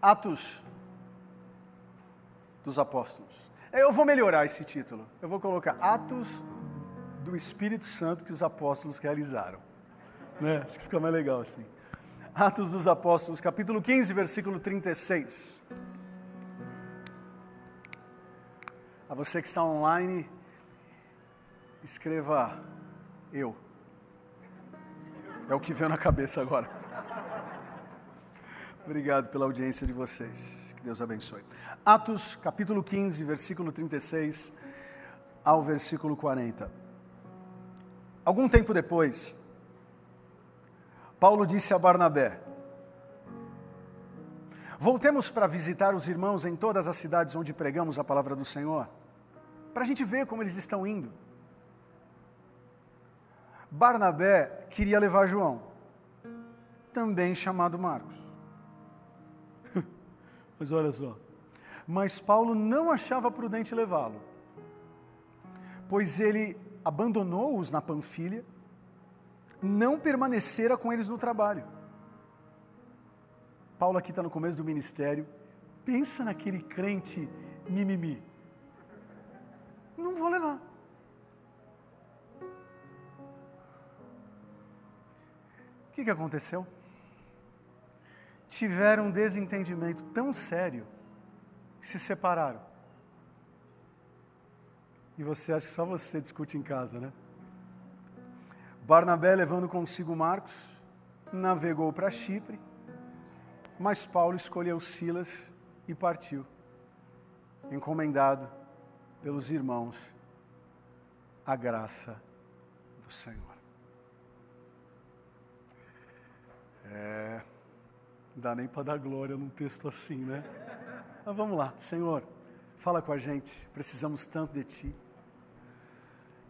Atos dos Apóstolos. Eu vou melhorar esse título. Eu vou colocar Atos do Espírito Santo que os apóstolos realizaram. Né? Acho que fica mais legal assim. Atos dos Apóstolos, capítulo 15, versículo 36. A você que está online, escreva eu. É o que veio na cabeça agora. Obrigado pela audiência de vocês. Que Deus abençoe. Atos, capítulo 15, versículo 36 ao versículo 40. Algum tempo depois, Paulo disse a Barnabé: Voltemos para visitar os irmãos em todas as cidades onde pregamos a palavra do Senhor, para a gente ver como eles estão indo. Barnabé queria levar João, também chamado Marcos. Mas olha só. Mas Paulo não achava prudente levá-lo, pois ele abandonou-os na Panfilha, não permanecera com eles no trabalho. Paulo aqui está no começo do ministério, pensa naquele crente mimimi. Não vou levar. O que, que aconteceu? Tiveram um desentendimento tão sério que se separaram. E você acha que só você discute em casa, né? Barnabé, levando consigo Marcos, navegou para Chipre, mas Paulo escolheu Silas e partiu, encomendado pelos irmãos a graça do Senhor. É, dá nem para dar glória num texto assim, né? Mas vamos lá, Senhor, fala com a gente, precisamos tanto de Ti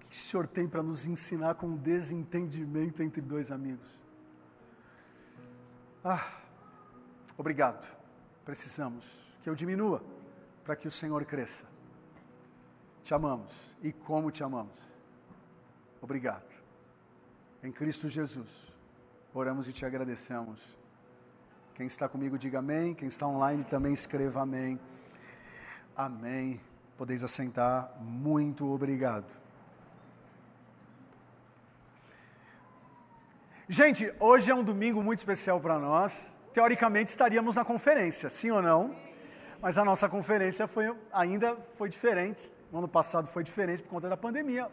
que o Senhor tem para nos ensinar com um desentendimento entre dois amigos? Ah, obrigado. Precisamos que eu diminua para que o Senhor cresça. Te amamos e como te amamos. Obrigado. Em Cristo Jesus, oramos e te agradecemos. Quem está comigo, diga amém. Quem está online também escreva amém. Amém. Podeis assentar. Muito obrigado. Gente, hoje é um domingo muito especial para nós. Teoricamente estaríamos na conferência, sim ou não? Mas a nossa conferência foi, ainda foi diferente. No ano passado foi diferente por conta da pandemia.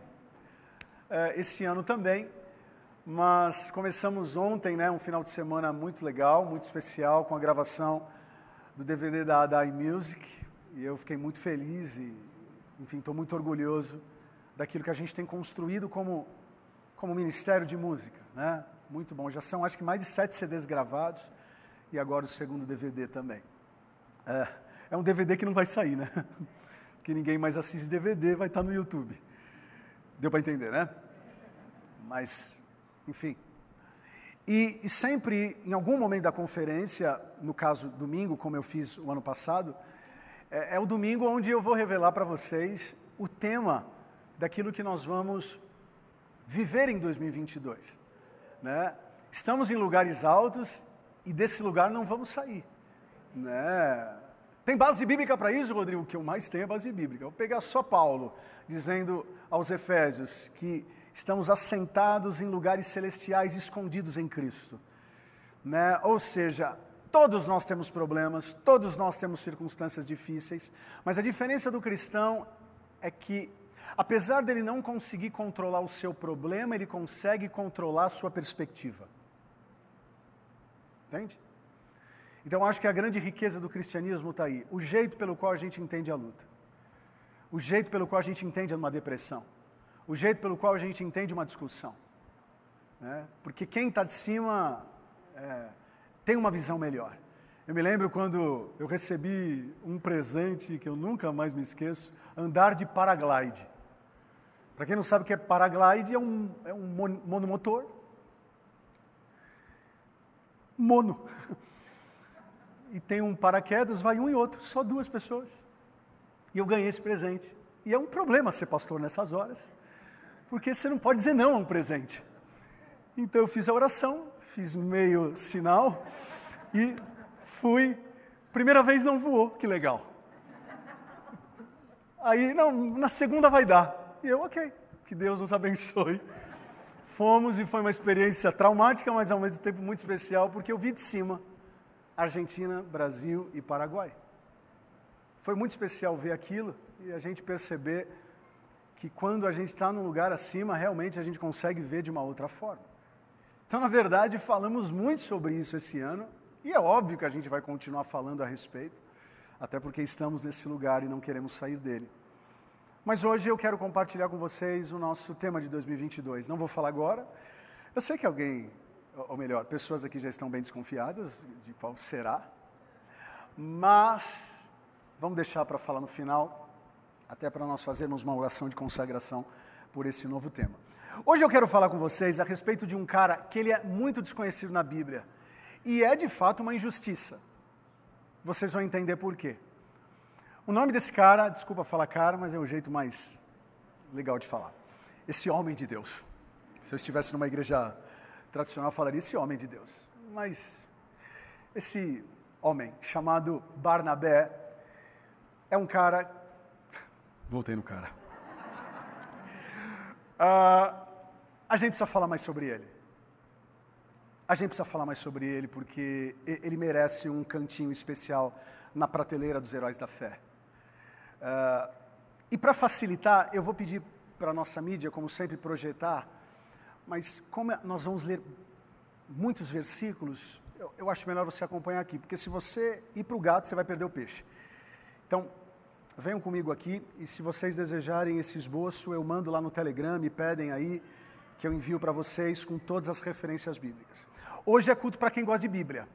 É, esse ano também. Mas começamos ontem, né, um final de semana muito legal, muito especial, com a gravação do DVD da, da iMusic. E eu fiquei muito feliz e, enfim, estou muito orgulhoso daquilo que a gente tem construído como, como ministério de música, né? Muito bom. Já são acho que mais de sete CDs gravados e agora o segundo DVD também. É, é um DVD que não vai sair, né? Que ninguém mais assiste DVD, vai estar no YouTube. Deu para entender, né? Mas, enfim. E, e, sempre, em algum momento da conferência, no caso domingo, como eu fiz o ano passado, é, é o domingo onde eu vou revelar para vocês o tema daquilo que nós vamos viver em 2022 né? Estamos em lugares altos e desse lugar não vamos sair, né? Tem base bíblica para isso, Rodrigo? O que eu mais tenho é base bíblica. Eu vou pegar só Paulo, dizendo aos Efésios que estamos assentados em lugares celestiais escondidos em Cristo. Né? Ou seja, todos nós temos problemas, todos nós temos circunstâncias difíceis, mas a diferença do cristão é que Apesar dele não conseguir controlar o seu problema, ele consegue controlar a sua perspectiva. Entende? Então acho que a grande riqueza do cristianismo está aí. O jeito pelo qual a gente entende a luta. O jeito pelo qual a gente entende uma depressão. O jeito pelo qual a gente entende uma discussão. Né? Porque quem está de cima é, tem uma visão melhor. Eu me lembro quando eu recebi um presente que eu nunca mais me esqueço, andar de paraglide. Para quem não sabe o que é paraglide, é um, é um monomotor. Mono. E tem um paraquedas, vai um e outro, só duas pessoas. E eu ganhei esse presente. E é um problema ser pastor nessas horas, porque você não pode dizer não a um presente. Então eu fiz a oração, fiz meio sinal e fui Primeira vez não voou, que legal. Aí, não, na segunda vai dar. E eu, ok, que Deus nos abençoe. Fomos e foi uma experiência traumática, mas ao mesmo tempo muito especial, porque eu vi de cima Argentina, Brasil e Paraguai. Foi muito especial ver aquilo e a gente perceber que quando a gente está num lugar acima, realmente a gente consegue ver de uma outra forma. Então, na verdade, falamos muito sobre isso esse ano, e é óbvio que a gente vai continuar falando a respeito, até porque estamos nesse lugar e não queremos sair dele. Mas hoje eu quero compartilhar com vocês o nosso tema de 2022. Não vou falar agora. Eu sei que alguém, ou melhor, pessoas aqui já estão bem desconfiadas de qual será, mas vamos deixar para falar no final, até para nós fazermos uma oração de consagração por esse novo tema. Hoje eu quero falar com vocês a respeito de um cara que ele é muito desconhecido na Bíblia e é de fato uma injustiça. Vocês vão entender por quê. O nome desse cara, desculpa falar cara, mas é o jeito mais legal de falar. Esse homem de Deus. Se eu estivesse numa igreja tradicional, eu falaria esse homem de Deus. Mas esse homem chamado Barnabé é um cara. Voltei no cara. Uh, a gente precisa falar mais sobre ele. A gente precisa falar mais sobre ele porque ele merece um cantinho especial na prateleira dos heróis da fé. Uh, e para facilitar, eu vou pedir para a nossa mídia, como sempre, projetar, mas como é, nós vamos ler muitos versículos, eu, eu acho melhor você acompanhar aqui, porque se você ir para o gato, você vai perder o peixe. Então, venham comigo aqui, e se vocês desejarem esse esboço, eu mando lá no Telegram, me pedem aí, que eu envio para vocês com todas as referências bíblicas. Hoje é culto para quem gosta de Bíblia.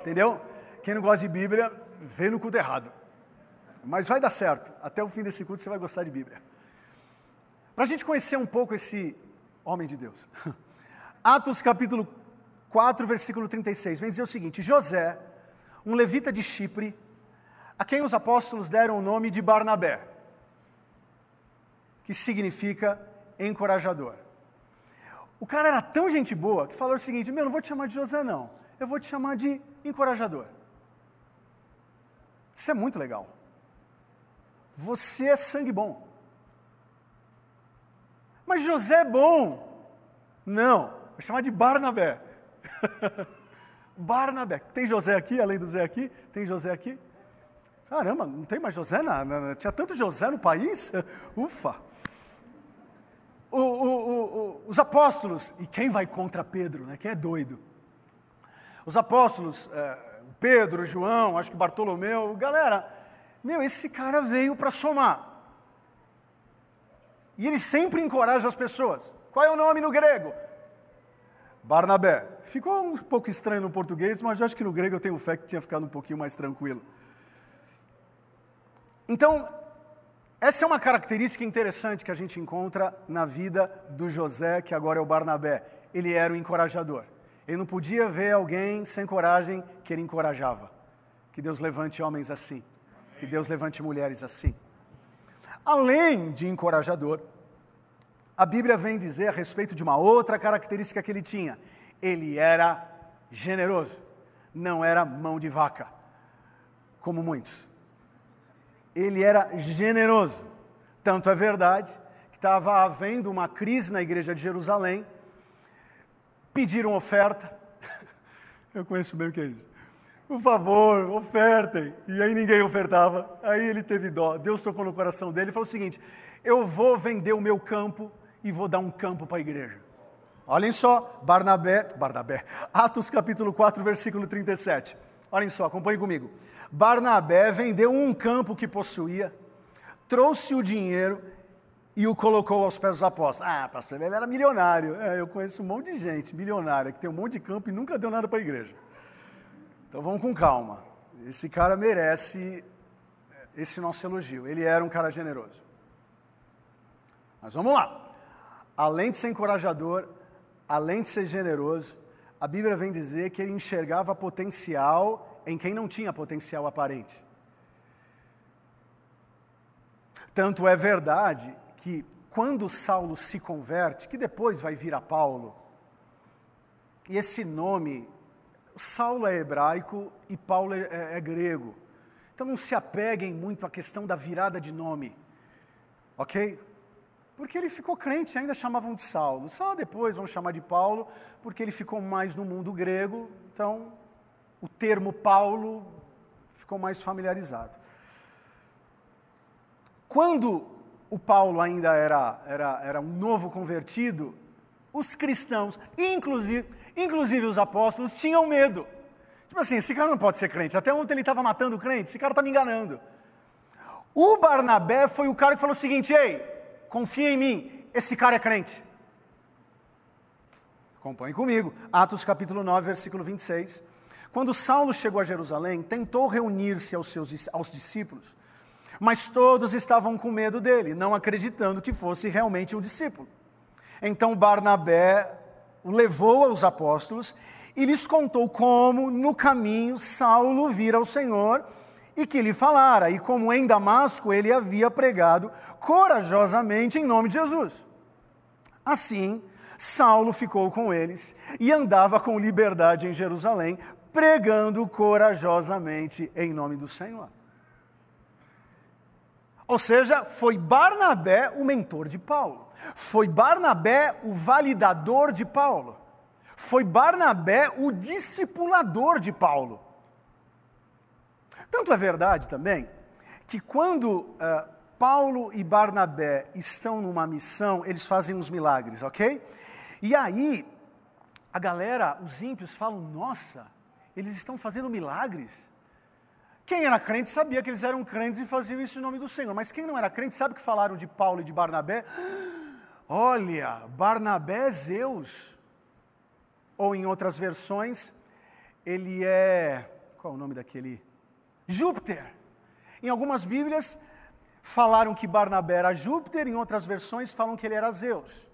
Entendeu? Quem não gosta de Bíblia, vê no culto errado. Mas vai dar certo. Até o fim desse culto você vai gostar de Bíblia. Para a gente conhecer um pouco esse homem de Deus. Atos capítulo 4, versículo 36, vem dizer o seguinte: José, um levita de Chipre, a quem os apóstolos deram o nome de Barnabé, que significa encorajador. O cara era tão gente boa que falou o seguinte: Meu, não vou te chamar de José, não, eu vou te chamar de encorajador. Isso é muito legal. Você é sangue bom. Mas José é bom. Não, vou chamar de Barnabé. Barnabé. Tem José aqui, além do Zé aqui? Tem José aqui? Caramba, não tem mais José? Na, na, tinha tanto José no país? Ufa! O, o, o, os apóstolos, e quem vai contra Pedro, né? Quem é doido? Os apóstolos, é, Pedro, João, acho que Bartolomeu, galera, meu, esse cara veio para somar. E ele sempre encoraja as pessoas. Qual é o nome no grego? Barnabé. Ficou um pouco estranho no português, mas acho que no grego eu tenho fé que tinha ficado um pouquinho mais tranquilo. Então, essa é uma característica interessante que a gente encontra na vida do José, que agora é o Barnabé. Ele era o encorajador. Ele não podia ver alguém sem coragem que ele encorajava. Que Deus levante homens assim. Que Deus levante mulheres assim. Além de encorajador, a Bíblia vem dizer a respeito de uma outra característica que ele tinha. Ele era generoso, não era mão de vaca, como muitos. Ele era generoso. Tanto é verdade que estava havendo uma crise na igreja de Jerusalém, pediram oferta. Eu conheço bem o que é isso por favor, ofertem. E aí ninguém ofertava. Aí ele teve dó. Deus tocou no coração dele e falou o seguinte: Eu vou vender o meu campo e vou dar um campo para a igreja. Olhem só, Barnabé, Barnabé, Atos capítulo 4, versículo 37. Olhem só, acompanhem comigo. Barnabé vendeu um campo que possuía, trouxe o dinheiro e o colocou aos pés dos apóstolos. Ah, pastor, ele era milionário. É, eu conheço um monte de gente milionária que tem um monte de campo e nunca deu nada para a igreja. Então vamos com calma. Esse cara merece esse nosso elogio. Ele era um cara generoso. Mas vamos lá. Além de ser encorajador, além de ser generoso, a Bíblia vem dizer que ele enxergava potencial em quem não tinha potencial aparente. Tanto é verdade que quando Saulo se converte, que depois vai vir a Paulo, e esse nome Saulo é hebraico e Paulo é, é, é grego. Então não se apeguem muito à questão da virada de nome, ok? Porque ele ficou crente, ainda chamavam de Saulo. Só depois vão chamar de Paulo, porque ele ficou mais no mundo grego, então o termo Paulo ficou mais familiarizado. Quando o Paulo ainda era, era, era um novo convertido, os cristãos, inclusive, inclusive os apóstolos, tinham medo. Tipo assim, esse cara não pode ser crente. Até ontem ele estava matando crente, esse cara está me enganando. O Barnabé foi o cara que falou o seguinte: ei, confia em mim, esse cara é crente. Acompanhe comigo. Atos capítulo 9, versículo 26. Quando Saulo chegou a Jerusalém, tentou reunir-se aos seus aos discípulos, mas todos estavam com medo dele, não acreditando que fosse realmente um discípulo. Então Barnabé o levou aos apóstolos e lhes contou como, no caminho, Saulo vira ao Senhor e que lhe falara, e como em Damasco ele havia pregado corajosamente em nome de Jesus. Assim, Saulo ficou com eles e andava com liberdade em Jerusalém, pregando corajosamente em nome do Senhor. Ou seja, foi Barnabé o mentor de Paulo. Foi Barnabé o validador de Paulo. Foi Barnabé o discipulador de Paulo. Tanto é verdade também que quando uh, Paulo e Barnabé estão numa missão, eles fazem uns milagres, ok? E aí, a galera, os ímpios, falam: nossa, eles estão fazendo milagres. Quem era crente sabia que eles eram crentes e faziam isso em nome do Senhor, mas quem não era crente sabe que falaram de Paulo e de Barnabé? Olha, Barnabé é Zeus. Ou em outras versões, ele é. Qual é o nome daquele? Júpiter. Em algumas Bíblias falaram que Barnabé era Júpiter, em outras versões falam que ele era Zeus.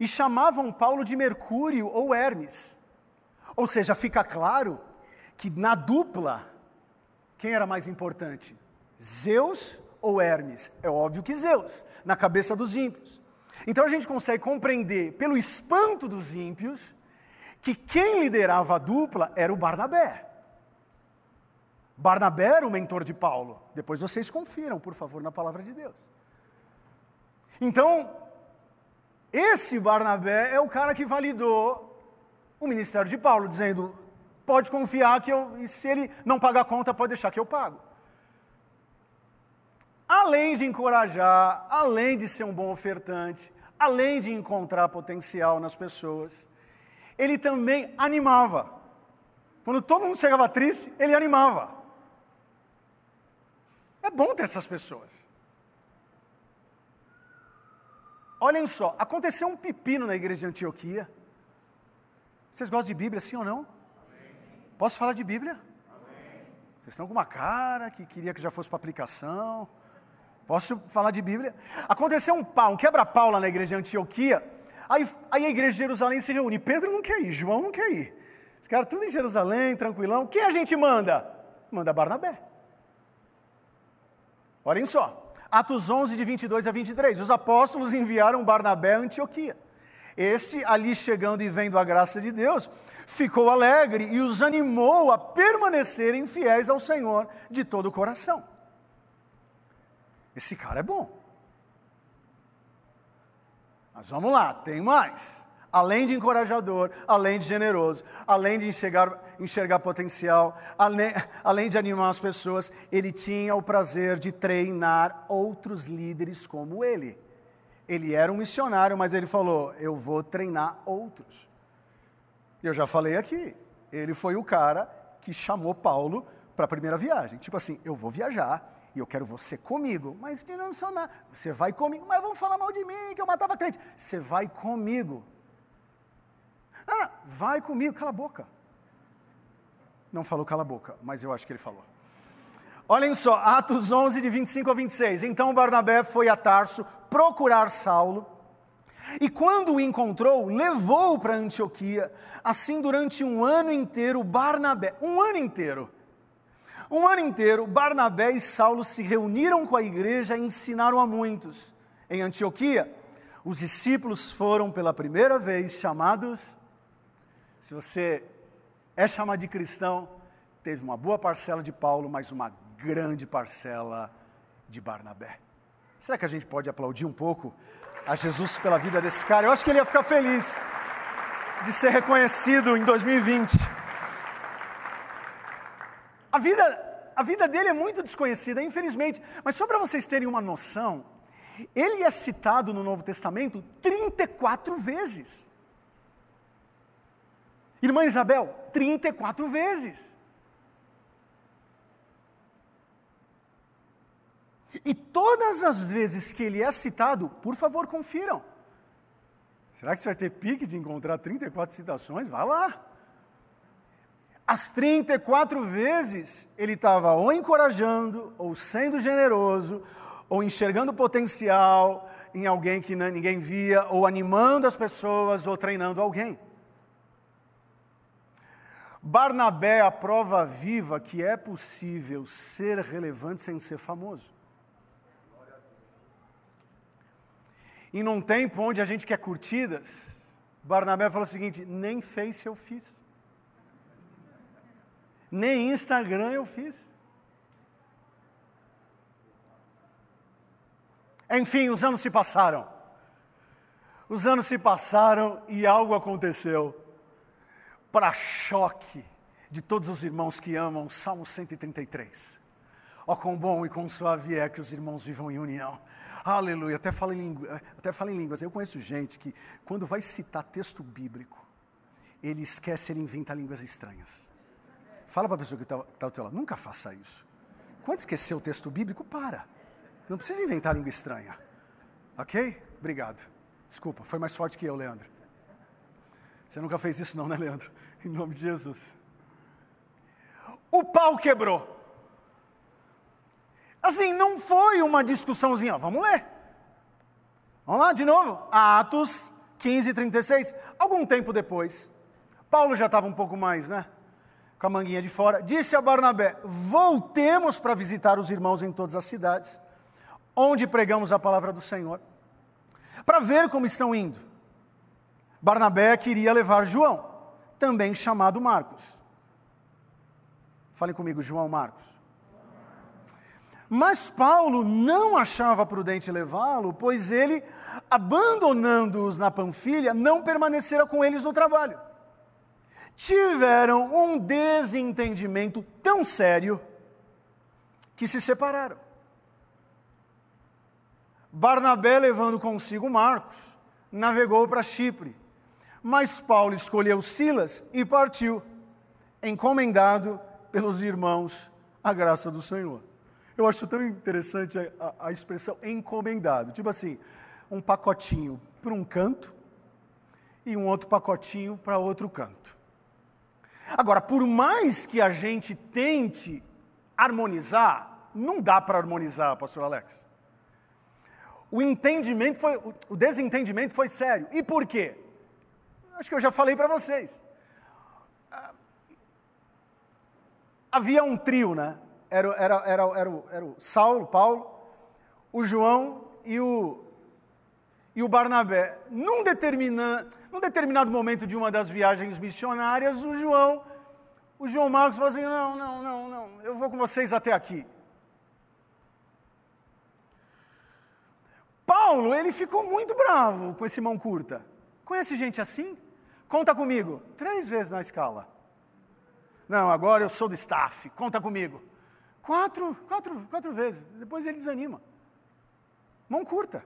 E chamavam Paulo de Mercúrio ou Hermes. Ou seja, fica claro que na dupla quem era mais importante? Zeus ou Hermes? É óbvio que Zeus, na cabeça dos ímpios. Então a gente consegue compreender, pelo espanto dos ímpios, que quem liderava a dupla era o Barnabé. Barnabé era o mentor de Paulo. Depois vocês confiram, por favor, na palavra de Deus. Então, esse Barnabé é o cara que validou o ministério de Paulo, dizendo: Pode confiar que eu, e se ele não pagar a conta, pode deixar que eu pago. Além de encorajar, além de ser um bom ofertante, além de encontrar potencial nas pessoas, ele também animava. Quando todo mundo chegava triste, ele animava. É bom ter essas pessoas. Olhem só, aconteceu um pepino na igreja de Antioquia. Vocês gostam de Bíblia, sim ou não? Posso falar de Bíblia? Amém. Vocês estão com uma cara que queria que já fosse para aplicação. Posso falar de Bíblia? Aconteceu um pau, um quebra-pau lá na igreja de Antioquia. Aí, aí a igreja de Jerusalém se reúne. Pedro não quer ir, João não quer ir. Os caras tudo em Jerusalém, tranquilão. Quem a gente manda? Manda Barnabé. Olhem só. Atos 11, de 22 a 23. Os apóstolos enviaram Barnabé a Antioquia. Este, ali chegando e vendo a graça de Deus, ficou alegre e os animou a permanecerem fiéis ao Senhor de todo o coração. Esse cara é bom. Mas vamos lá, tem mais. Além de encorajador, além de generoso, além de enxergar, enxergar potencial, além, além de animar as pessoas, ele tinha o prazer de treinar outros líderes como ele. Ele era um missionário, mas ele falou: Eu vou treinar outros. Eu já falei aqui, ele foi o cara que chamou Paulo para a primeira viagem. Tipo assim, eu vou viajar e eu quero você comigo. Mas não sou nada. Você vai comigo, mas vão falar mal de mim, que eu matava crente. Você vai comigo. Ah, vai comigo, cala a boca. Não falou cala a boca, mas eu acho que ele falou. Olhem só, Atos 11, de 25 a 26. Então Barnabé foi a Tarso procurar Saulo e quando o encontrou, levou-o para Antioquia. Assim, durante um ano inteiro, Barnabé, um ano inteiro, um ano inteiro, Barnabé e Saulo se reuniram com a igreja e ensinaram a muitos. Em Antioquia, os discípulos foram pela primeira vez chamados. Se você é chamado de cristão, teve uma boa parcela de Paulo, mas uma grande parcela de Barnabé. Será que a gente pode aplaudir um pouco a Jesus pela vida desse cara? Eu acho que ele ia ficar feliz de ser reconhecido em 2020. A vida, a vida dele é muito desconhecida, infelizmente, mas só para vocês terem uma noção, ele é citado no Novo Testamento 34 vezes. Irmã Isabel, 34 vezes. E todas as vezes que ele é citado, por favor, confiram. Será que você vai ter pique de encontrar 34 citações? Vá lá. As 34 vezes ele estava ou encorajando, ou sendo generoso, ou enxergando potencial em alguém que ninguém via, ou animando as pessoas, ou treinando alguém. Barnabé é a prova viva que é possível ser relevante sem ser famoso. E num tempo onde a gente quer curtidas, Barnabé falou o seguinte: nem Face eu fiz, nem Instagram eu fiz. Enfim, os anos se passaram. Os anos se passaram e algo aconteceu. Para choque de todos os irmãos que amam Salmo 133. Ó, oh, quão bom e quão suave é que os irmãos vivam em união. Aleluia, até fala, em até fala em línguas. Eu conheço gente que, quando vai citar texto bíblico, ele esquece, ele inventa línguas estranhas. Fala para a pessoa que está tá ao teu lado, nunca faça isso. Quando esquecer o texto bíblico, para. Não precisa inventar língua estranha. Ok? Obrigado. Desculpa, foi mais forte que eu, Leandro. Você nunca fez isso, não, né, Leandro? Em nome de Jesus. O pau quebrou. Assim, não foi uma discussãozinha, vamos ler. Vamos lá, de novo. Atos 15, 36. Algum tempo depois, Paulo já estava um pouco mais, né? Com a manguinha de fora. Disse a Barnabé: Voltemos para visitar os irmãos em todas as cidades, onde pregamos a palavra do Senhor, para ver como estão indo. Barnabé queria levar João, também chamado Marcos. Falem comigo, João Marcos. Mas Paulo não achava prudente levá-lo, pois ele, abandonando-os na Panfilha, não permanecera com eles no trabalho. Tiveram um desentendimento tão sério que se separaram. Barnabé, levando consigo Marcos, navegou para Chipre, mas Paulo escolheu Silas e partiu, encomendado pelos irmãos à graça do Senhor. Eu acho tão interessante a, a, expressão encomendado. Tipo assim, um pacotinho para um canto e um outro pacotinho para outro canto. Agora, por mais que a gente tente harmonizar, não dá para harmonizar, pastor Alex. O entendimento foi, o desentendimento foi sério. E por quê? Acho que eu já falei para vocês. Ah, havia um trio, né? Era, era, era, era, o, era o Saulo, Paulo, o João e o, e o Barnabé. Num, determina, num determinado momento de uma das viagens missionárias, o João, o João Marcos falou assim: não, não, não, não, eu vou com vocês até aqui. Paulo, ele ficou muito bravo com esse mão curta. Conhece gente assim? Conta comigo. Três vezes na escala. Não, agora eu sou do staff. Conta comigo. Quatro, quatro, quatro vezes. Depois ele desanima. Mão curta.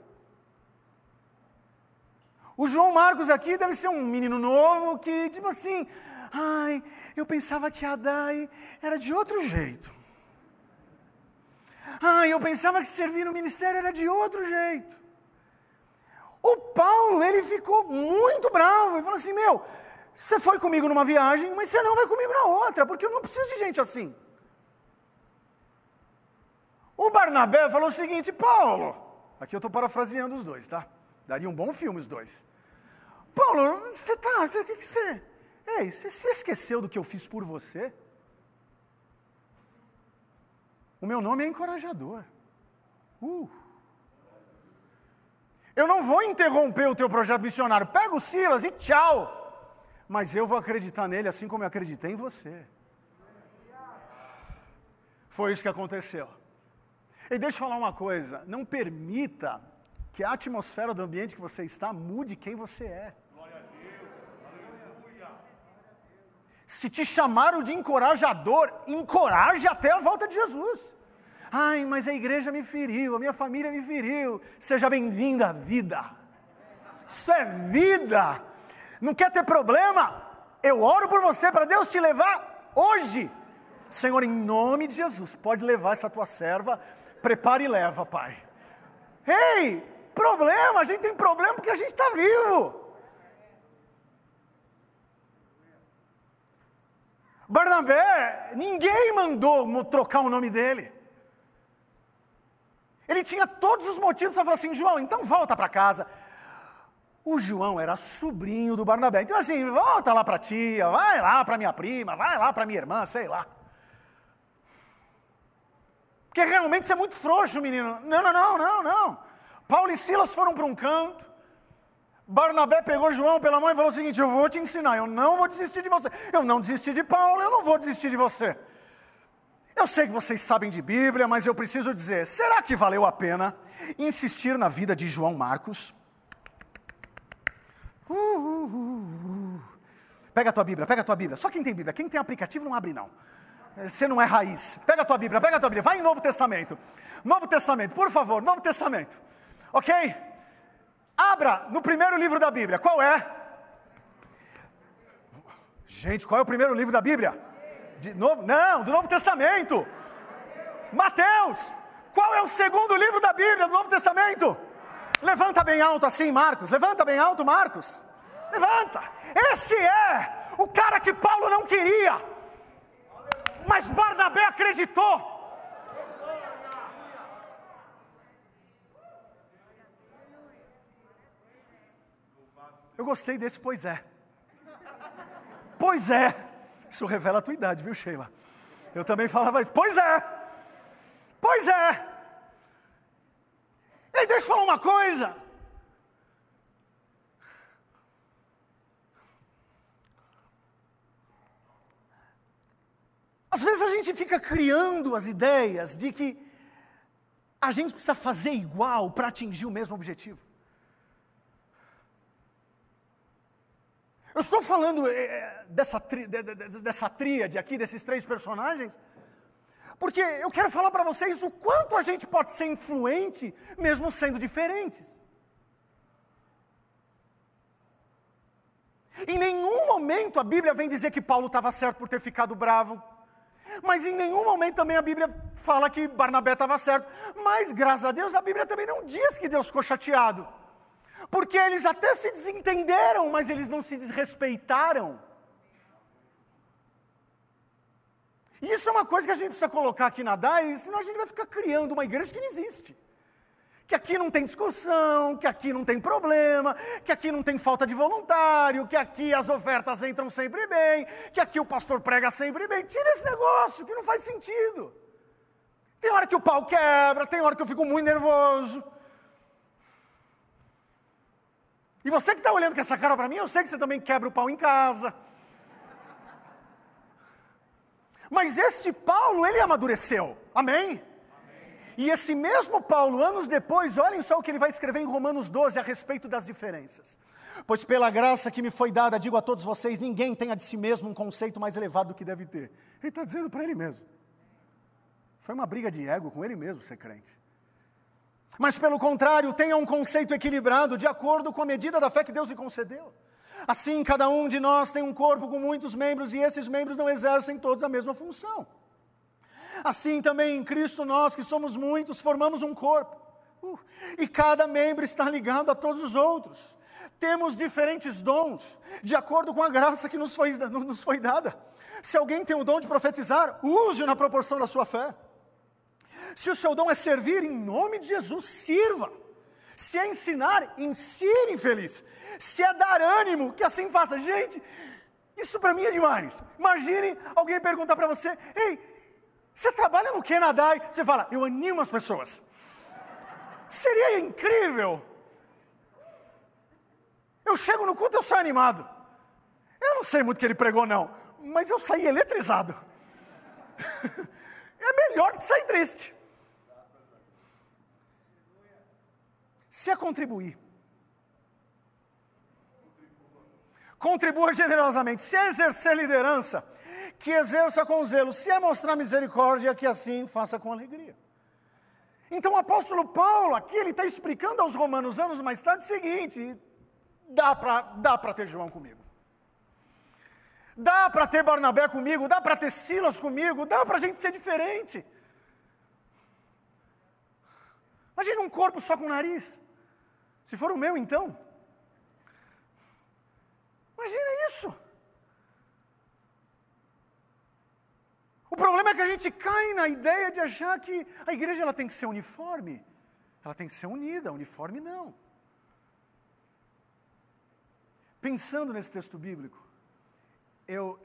O João Marcos aqui deve ser um menino novo que, tipo assim, ai, eu pensava que a Dai era de outro jeito. Ai, eu pensava que servir no ministério era de outro jeito. O Paulo, ele ficou muito bravo e falou assim: Meu, você foi comigo numa viagem, mas você não vai comigo na outra, porque eu não preciso de gente assim. O Barnabé falou o seguinte: Paulo, aqui eu estou parafraseando os dois, tá? Daria um bom filme os dois. Paulo, você tá, o que, que você. Ei, você se esqueceu do que eu fiz por você? O meu nome é encorajador. Uh. Eu não vou interromper o teu projeto missionário. Pega o Silas e tchau. Mas eu vou acreditar nele assim como eu acreditei em você. Foi isso que aconteceu. E deixa eu falar uma coisa: não permita que a atmosfera do ambiente que você está mude quem você é. Se te chamaram de encorajador, encoraje até a volta de Jesus. Ai, mas a igreja me feriu, a minha família me feriu. Seja bem-vindo à vida. Isso é vida. Não quer ter problema? Eu oro por você para Deus te levar hoje. Senhor, em nome de Jesus, pode levar essa tua serva, prepara e leva, Pai. Ei, problema, a gente tem problema porque a gente está vivo. Barnabé, ninguém mandou trocar o nome dele. Ele tinha todos os motivos para falar assim: João, então volta para casa. O João era sobrinho do Barnabé. Então, assim, volta lá para a tia, vai lá para minha prima, vai lá para minha irmã, sei lá. Porque realmente você é muito frouxo, menino. Não, não, não, não, não. Paulo e Silas foram para um canto. Barnabé pegou João pela mão e falou o seguinte: Eu vou te ensinar, eu não vou desistir de você. Eu não desisti de Paulo, eu não vou desistir de você. Eu sei que vocês sabem de Bíblia, mas eu preciso dizer: será que valeu a pena insistir na vida de João Marcos? Uh, uh, uh, pega a tua Bíblia, pega a tua Bíblia. Só quem tem Bíblia, quem tem aplicativo não abre não. Você não é raiz. Pega a tua Bíblia, pega a tua Bíblia. Vai em Novo Testamento. Novo Testamento, por favor, Novo Testamento. Ok? Abra no primeiro livro da Bíblia. Qual é? Gente, qual é o primeiro livro da Bíblia? De novo? Não, do Novo Testamento. Mateus. Qual é o segundo livro da Bíblia do Novo Testamento? Levanta bem alto assim, Marcos. Levanta bem alto, Marcos. Levanta. Esse é o cara que Paulo não queria. Mas Barnabé acreditou. Eu gostei desse, pois é. Pois é. Isso revela a tua idade, viu, Sheila? Eu também falava isso. Pois é. Pois é. E deixa eu falar uma coisa. Às vezes a gente fica criando as ideias de que a gente precisa fazer igual para atingir o mesmo objetivo. Eu estou falando é, dessa, tri, dessa tríade aqui, desses três personagens, porque eu quero falar para vocês o quanto a gente pode ser influente, mesmo sendo diferentes. Em nenhum momento a Bíblia vem dizer que Paulo estava certo por ter ficado bravo, mas em nenhum momento também a Bíblia fala que Barnabé estava certo. Mas graças a Deus a Bíblia também não diz que Deus ficou chateado, porque eles até se desentenderam, mas eles não se desrespeitaram. Isso é uma coisa que a gente precisa colocar aqui na DAI, senão a gente vai ficar criando uma igreja que não existe. Que aqui não tem discussão, que aqui não tem problema, que aqui não tem falta de voluntário, que aqui as ofertas entram sempre bem, que aqui o pastor prega sempre bem. Tira esse negócio, que não faz sentido. Tem hora que o pau quebra, tem hora que eu fico muito nervoso. E você que está olhando com essa cara para mim, eu sei que você também quebra o pau em casa. Mas esse Paulo, ele amadureceu. Amém? E esse mesmo Paulo, anos depois, olhem só o que ele vai escrever em Romanos 12 a respeito das diferenças. Pois pela graça que me foi dada, digo a todos vocês: ninguém tenha de si mesmo um conceito mais elevado do que deve ter. Ele está dizendo para ele mesmo. Foi uma briga de ego com ele mesmo ser crente. Mas pelo contrário, tenha um conceito equilibrado, de acordo com a medida da fé que Deus lhe concedeu. Assim, cada um de nós tem um corpo com muitos membros e esses membros não exercem todos a mesma função. Assim também em Cristo nós, que somos muitos, formamos um corpo. Uh, e cada membro está ligado a todos os outros. Temos diferentes dons, de acordo com a graça que nos foi, nos foi dada. Se alguém tem o dom de profetizar, use-o na proporção da sua fé. Se o seu dom é servir, em nome de Jesus, sirva. Se é ensinar, ensine, infeliz. Se é dar ânimo, que assim faça. Gente, isso para mim é demais. Imagine alguém perguntar para você: Ei, você trabalha no? E você fala: Eu animo as pessoas. Seria incrível. Eu chego no culto, eu sou animado. Eu não sei muito o que ele pregou, não, mas eu saí eletrizado. é melhor que sair triste. Se é contribuir, contribua generosamente. Se é exercer liderança, que exerça com zelo. Se é mostrar misericórdia, que assim faça com alegria. Então o apóstolo Paulo, aqui ele está explicando aos romanos anos mais tarde o seguinte: dá para dá ter João comigo. Dá para ter Barnabé comigo, dá para ter Silas comigo, dá para a gente ser diferente. Imagina um corpo só com nariz. Se for o meu, então. Imagina isso. O problema é que a gente cai na ideia de achar que a igreja ela tem que ser uniforme. Ela tem que ser unida, uniforme não. Pensando nesse texto bíblico, eu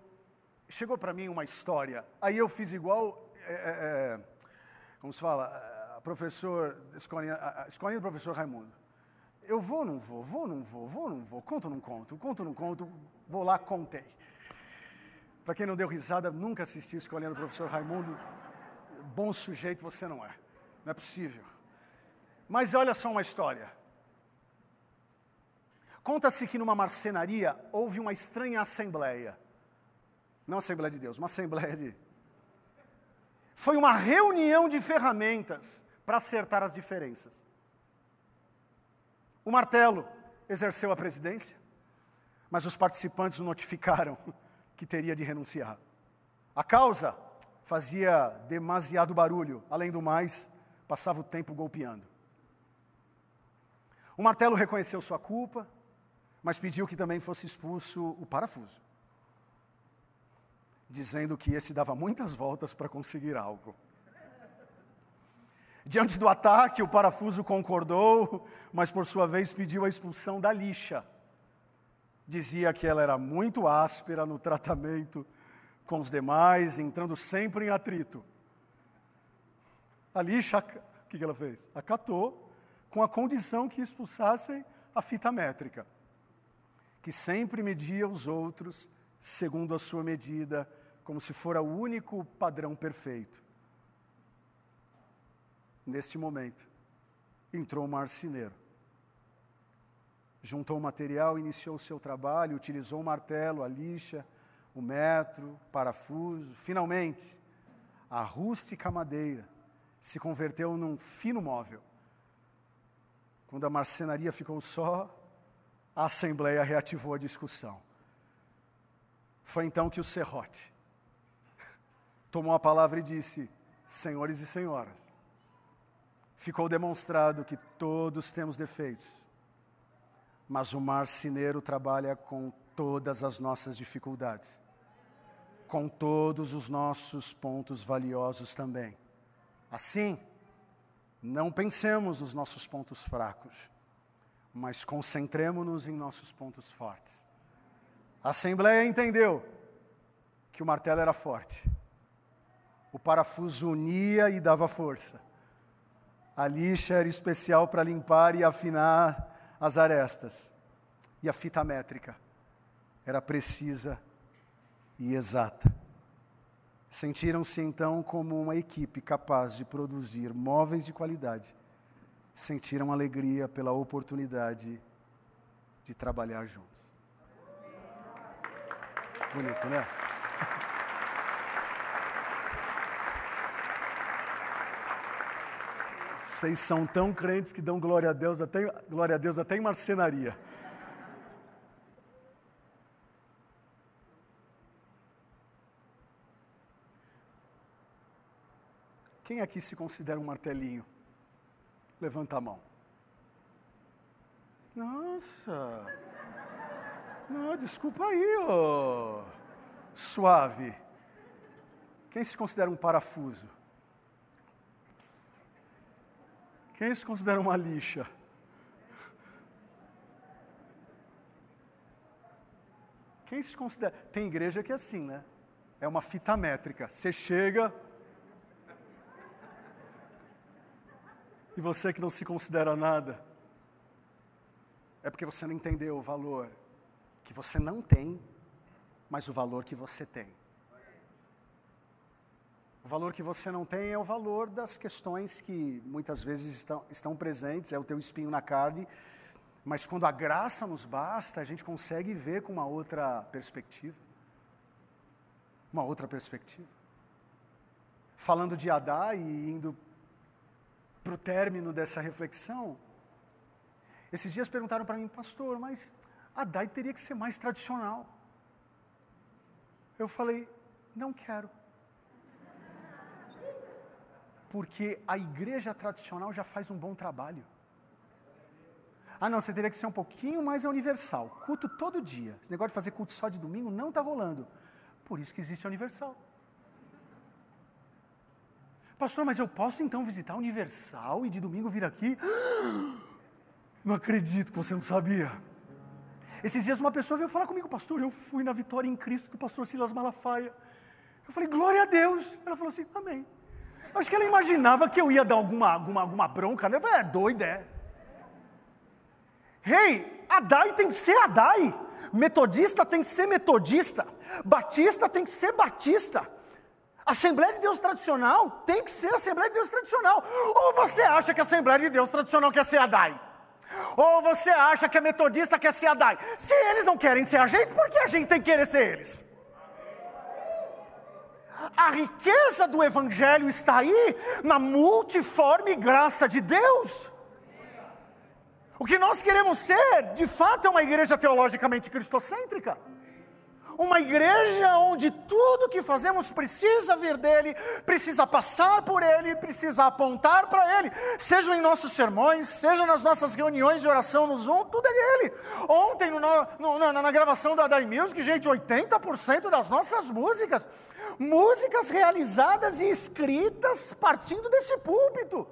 chegou para mim uma história. Aí eu fiz igual, é, é, é como se fala, professor, escolinha, a escolinha do professor Raimundo. Eu vou ou não vou, vou ou não vou, vou ou não vou, conto não conto, conto não conto, vou lá, contei. Para quem não deu risada, nunca assistiu Escolinha do Professor Raimundo, bom sujeito você não é. Não é possível. Mas olha só uma história. Conta-se que numa marcenaria houve uma estranha assembleia. Não Assembleia de Deus, uma Assembleia de. Foi uma reunião de ferramentas para acertar as diferenças. O martelo exerceu a presidência, mas os participantes o notificaram que teria de renunciar. A causa fazia demasiado barulho, além do mais, passava o tempo golpeando. O martelo reconheceu sua culpa, mas pediu que também fosse expulso o parafuso, dizendo que esse dava muitas voltas para conseguir algo. Diante do ataque, o parafuso concordou, mas por sua vez pediu a expulsão da lixa dizia que ela era muito áspera no tratamento com os demais, entrando sempre em atrito. A lixa, o que ela fez? Acatou com a condição que expulsassem a fita métrica, que sempre media os outros segundo a sua medida, como se fora o único padrão perfeito. Neste momento, entrou o marceneiro juntou o material, iniciou o seu trabalho, utilizou o martelo, a lixa, o metro, o parafuso. Finalmente, a rústica madeira se converteu num fino móvel. Quando a marcenaria ficou só, a assembleia reativou a discussão. Foi então que o serrote tomou a palavra e disse: Senhores e senhoras, ficou demonstrado que todos temos defeitos mas o marceneiro trabalha com todas as nossas dificuldades, com todos os nossos pontos valiosos também. Assim, não pensemos nos nossos pontos fracos, mas concentremos-nos em nossos pontos fortes. A Assembleia entendeu que o martelo era forte, o parafuso unia e dava força, a lixa era especial para limpar e afinar as arestas. E a fita métrica era precisa e exata. Sentiram-se então como uma equipe capaz de produzir móveis de qualidade. Sentiram alegria pela oportunidade de trabalhar juntos. Bonito, né? Vocês são tão crentes que dão glória a Deus até, glória a Deus até em marcenaria. Quem aqui se considera um martelinho? Levanta a mão. Nossa. Não, desculpa aí, ô. Suave. Quem se considera um parafuso? Quem se considera uma lixa? Quem se considera. Tem igreja que é assim, né? É uma fita métrica. Você chega. E você que não se considera nada, é porque você não entendeu o valor que você não tem mas o valor que você tem. O valor que você não tem é o valor das questões que muitas vezes estão, estão presentes, é o teu espinho na carne, mas quando a graça nos basta, a gente consegue ver com uma outra perspectiva. Uma outra perspectiva. Falando de Adá e indo para o término dessa reflexão, esses dias perguntaram para mim, pastor, mas Adá teria que ser mais tradicional. Eu falei, não quero porque a igreja tradicional já faz um bom trabalho. Ah, não, você teria que ser um pouquinho mais universal. Culto todo dia. Esse negócio de fazer culto só de domingo não está rolando. Por isso que existe a Universal. Pastor, mas eu posso então visitar a Universal e de domingo vir aqui? Não acredito que você não sabia. Esses dias uma pessoa veio falar comigo, pastor, eu fui na Vitória em Cristo do pastor Silas Malafaia. Eu falei, glória a Deus. Ela falou assim, amém. Acho que ela imaginava que eu ia dar alguma, alguma, alguma bronca, né? Eu falei, é doida, é. Rei, hey, Adai tem que ser Adai. Metodista tem que ser metodista. Batista tem que ser batista. Assembleia de Deus tradicional tem que ser Assembleia de Deus tradicional. Ou você acha que a Assembleia de Deus tradicional quer ser Adai? Ou você acha que a metodista quer ser Adai? Se eles não querem ser a gente, por que a gente tem que querer ser eles? A riqueza do Evangelho está aí na multiforme graça de Deus. O que nós queremos ser, de fato, é uma igreja teologicamente cristocêntrica. Uma igreja onde tudo que fazemos precisa vir dele, precisa passar por ele, precisa apontar para ele, seja em nossos sermões, seja nas nossas reuniões de oração no Zoom, tudo é dele. Ontem, no, no, na, na, gravação da Dai Music, gente, 80% das nossas músicas músicas realizadas e escritas partindo desse púlpito.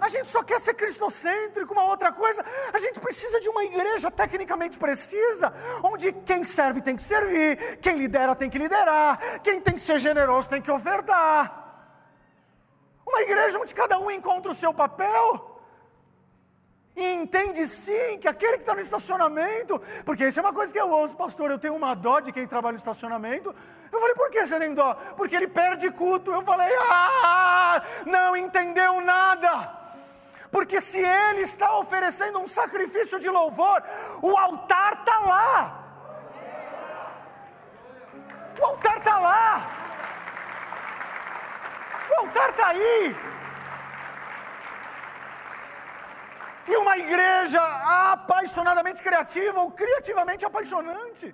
A gente só quer ser cristocêntrico, uma outra coisa. A gente precisa de uma igreja tecnicamente precisa, onde quem serve tem que servir, quem lidera tem que liderar, quem tem que ser generoso tem que ofertar. Uma igreja onde cada um encontra o seu papel e entende sim que aquele que está no estacionamento, porque isso é uma coisa que eu ouço, pastor, eu tenho uma dó de quem trabalha no estacionamento. Eu falei, por que você tem dó? Porque ele perde culto. Eu falei, ah, não entendeu nada. Porque se ele está oferecendo um sacrifício de louvor, o altar está lá. O altar está lá. O altar está aí. e uma igreja apaixonadamente criativa ou criativamente apaixonante.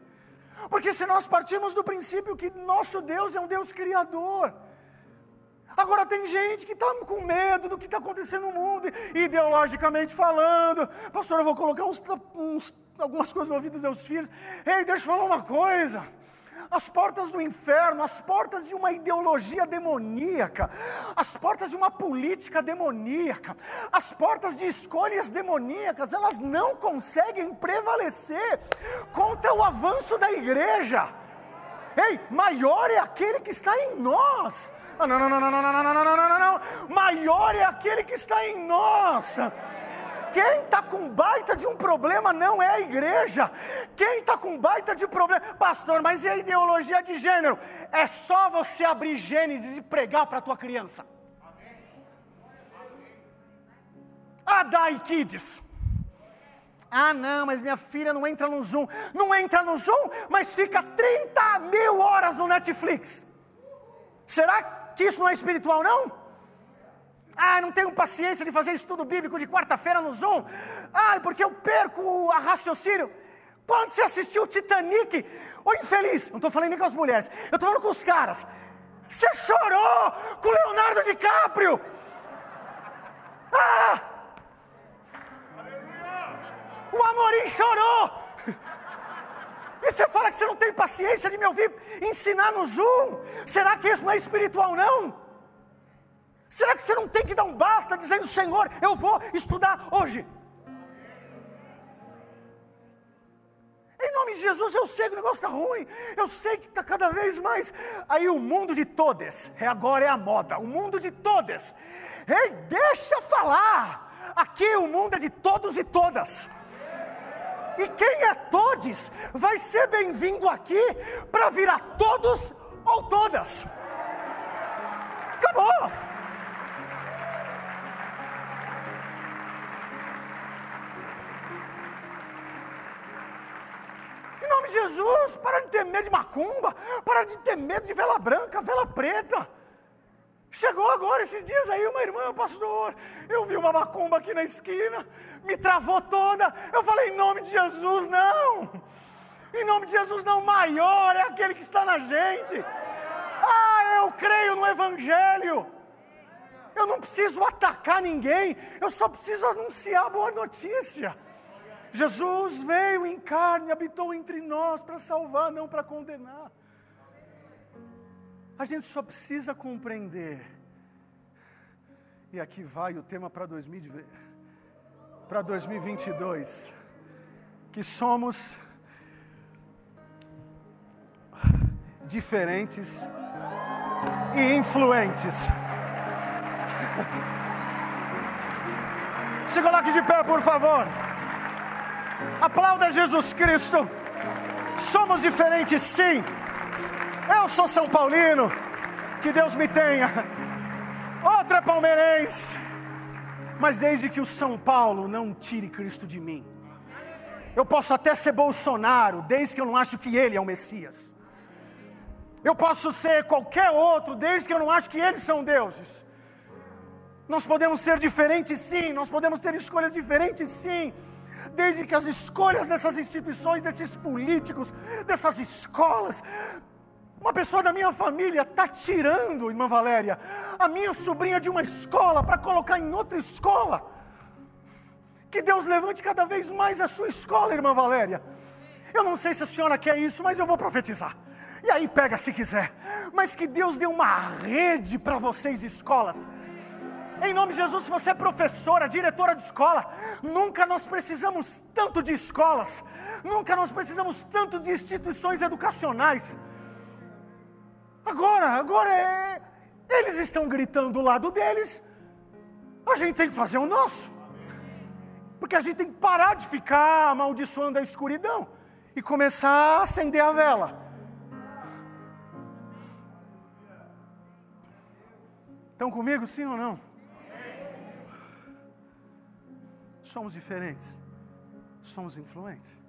Porque se nós partimos do princípio que nosso Deus é um Deus criador, Agora tem gente que está com medo do que está acontecendo no mundo, ideologicamente falando. Pastor, eu vou colocar uns, uns, algumas coisas no ouvido dos meus filhos. Ei, deixa eu falar uma coisa as portas do inferno, as portas de uma ideologia demoníaca, as portas de uma política demoníaca, as portas de escolhas demoníacas, elas não conseguem prevalecer contra o avanço da igreja. Ei, maior é aquele que está em nós. Não, não, não, não, não, não, não, não, não, não, não. Maior é aquele que está em nós. Quem está com baita de um problema não é a igreja. Quem está com baita de problema, pastor, mas e a ideologia de gênero? É só você abrir Gênesis e pregar para a tua criança. Adai Kids. Ah, não, mas minha filha não entra no Zoom. Não entra no Zoom, mas fica 30 mil horas no Netflix. Será que isso não é espiritual, não? Ah, não tenho paciência de fazer estudo bíblico de quarta-feira no Zoom. Ah, porque eu perco a raciocínio. Quando você assistiu o Titanic, ô infeliz, não estou falando nem com as mulheres, eu estou falando com os caras. Você chorou com Leonardo DiCaprio. Ah! O Amorim chorou. E você fala que você não tem paciência de me ouvir ensinar no Zoom. Será que isso não é espiritual, não? Será que você não tem que dar um basta dizendo, Senhor, eu vou estudar hoje? Em nome de Jesus, eu sei que o negócio está ruim, eu sei que está cada vez mais. Aí o mundo de todas, é agora é a moda, o mundo de todas. Ei, deixa falar, aqui o mundo é de todos e todas. E quem é todos vai ser bem-vindo aqui para virar todos ou todas. Acabou. Em nome de Jesus, para de ter medo de macumba, para de ter medo de vela branca, vela preta. Chegou agora esses dias aí uma irmã, pastor, eu vi uma macumba aqui na esquina, me travou toda. Eu falei, em nome de Jesus, não. Em nome de Jesus, não. Maior é aquele que está na gente. Ah, eu creio no Evangelho. Eu não preciso atacar ninguém, eu só preciso anunciar a boa notícia. Jesus veio em carne, habitou entre nós para salvar, não para condenar. A gente só precisa compreender. E aqui vai o tema para 2022. Que somos diferentes e influentes. Se coloque de pé, por favor. Aplauda Jesus Cristo. Somos diferentes, sim. Eu sou São Paulino, que Deus me tenha. Outra é palmeirense. Mas desde que o São Paulo não tire Cristo de mim. Eu posso até ser Bolsonaro, desde que eu não acho que ele é o Messias. Eu posso ser qualquer outro, desde que eu não acho que eles são deuses. Nós podemos ser diferentes sim, nós podemos ter escolhas diferentes sim, desde que as escolhas dessas instituições, desses políticos, dessas escolas, uma pessoa da minha família está tirando, irmã Valéria, a minha sobrinha de uma escola para colocar em outra escola. Que Deus levante cada vez mais a sua escola, irmã Valéria. Eu não sei se a senhora quer isso, mas eu vou profetizar. E aí pega se quiser. Mas que Deus dê uma rede para vocês escolas. Em nome de Jesus, se você é professora, diretora de escola, nunca nós precisamos tanto de escolas, nunca nós precisamos tanto de instituições educacionais. Agora, agora é, eles estão gritando do lado deles, a gente tem que fazer o nosso. Porque a gente tem que parar de ficar amaldiçoando a escuridão e começar a acender a vela. Estão comigo, sim ou não? Somos diferentes, somos influentes.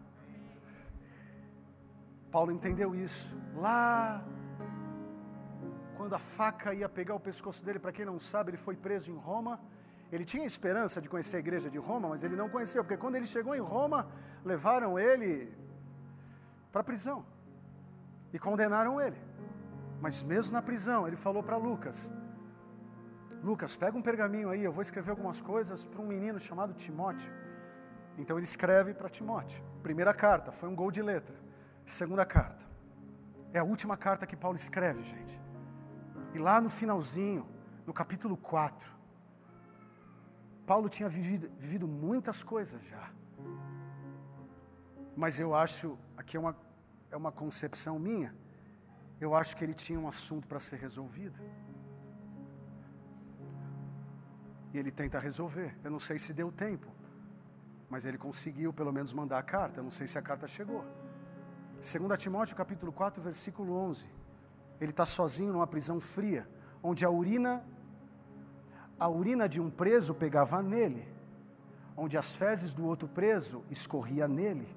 Paulo entendeu isso lá quando a faca ia pegar o pescoço dele, para quem não sabe, ele foi preso em Roma. Ele tinha esperança de conhecer a igreja de Roma, mas ele não conheceu, porque quando ele chegou em Roma, levaram ele para a prisão e condenaram ele. Mas mesmo na prisão, ele falou para Lucas: Lucas, pega um pergaminho aí, eu vou escrever algumas coisas para um menino chamado Timóteo. Então ele escreve para Timóteo. Primeira carta, foi um gol de letra. Segunda carta, é a última carta que Paulo escreve, gente. E lá no finalzinho, no capítulo 4, Paulo tinha vivido, vivido muitas coisas já. Mas eu acho, aqui é uma, é uma concepção minha, eu acho que ele tinha um assunto para ser resolvido. E ele tenta resolver. Eu não sei se deu tempo, mas ele conseguiu pelo menos mandar a carta. Eu não sei se a carta chegou. 2 Timóteo capítulo 4, versículo 11 ele está sozinho numa prisão fria, onde a urina, a urina de um preso pegava nele, onde as fezes do outro preso escorria nele,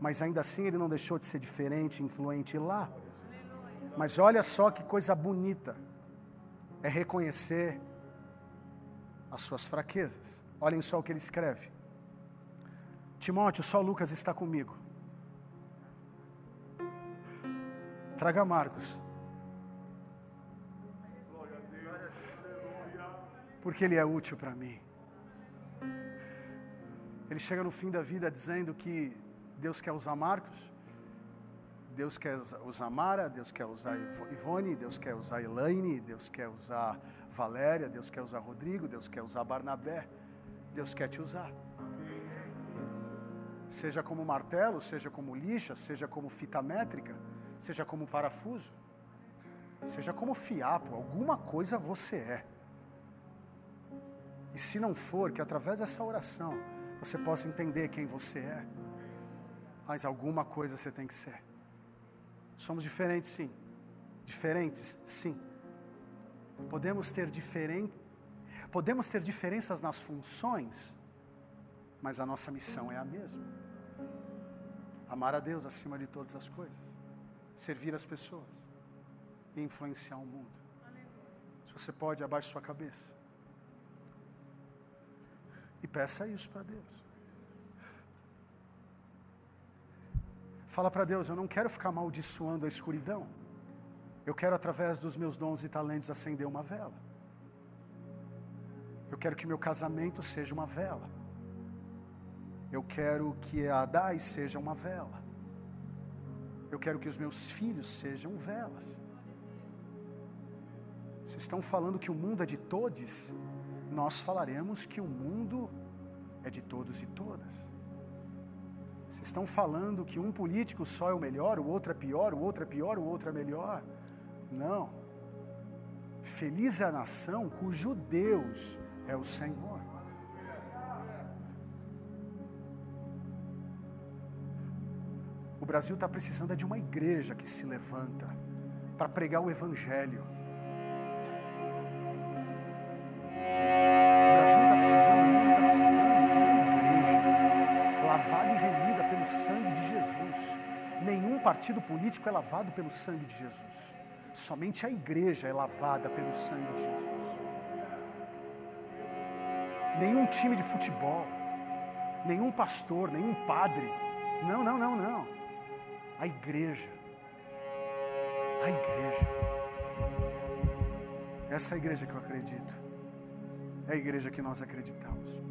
mas ainda assim ele não deixou de ser diferente, influente lá. Mas olha só que coisa bonita é reconhecer as suas fraquezas. Olhem só o que ele escreve. Timóteo, só Lucas está comigo. Traga Marcos. Porque ele é útil para mim. Ele chega no fim da vida dizendo que Deus quer usar Marcos, Deus quer usar Mara, Deus quer usar Ivone, Deus quer usar Elaine, Deus quer usar Valéria, Deus quer usar Rodrigo, Deus quer usar Barnabé, Deus quer te usar. Seja como martelo, seja como lixa, seja como fita métrica, seja como parafuso, seja como fiapo, alguma coisa você é. E se não for, que através dessa oração você possa entender quem você é. Mas alguma coisa você tem que ser. Somos diferentes, sim. Diferentes, sim. Podemos ter diferentes Podemos ter diferenças nas funções, mas a nossa missão é a mesma. Amar a Deus acima de todas as coisas, servir as pessoas e influenciar o mundo. Se você pode, abaixe sua cabeça. E peça isso para Deus. Fala para Deus, eu não quero ficar amaldiçoando a escuridão. Eu quero, através dos meus dons e talentos, acender uma vela. Eu quero que meu casamento seja uma vela. Eu quero que a Adai seja uma vela. Eu quero que os meus filhos sejam velas. Vocês estão falando que o mundo é de todos? Nós falaremos que o mundo é de todos e todas. Vocês estão falando que um político só é o melhor, o outro é pior, o outro é pior, o outro é melhor? Não. Feliz é a nação cujo Deus é o Senhor. O Brasil está precisando de uma igreja que se levanta para pregar o Evangelho. Partido político é lavado pelo sangue de Jesus. Somente a igreja é lavada pelo sangue de Jesus nenhum time de futebol, nenhum pastor, nenhum padre. Não, não, não, não. A igreja. A igreja. Essa é a igreja que eu acredito. É a igreja que nós acreditamos.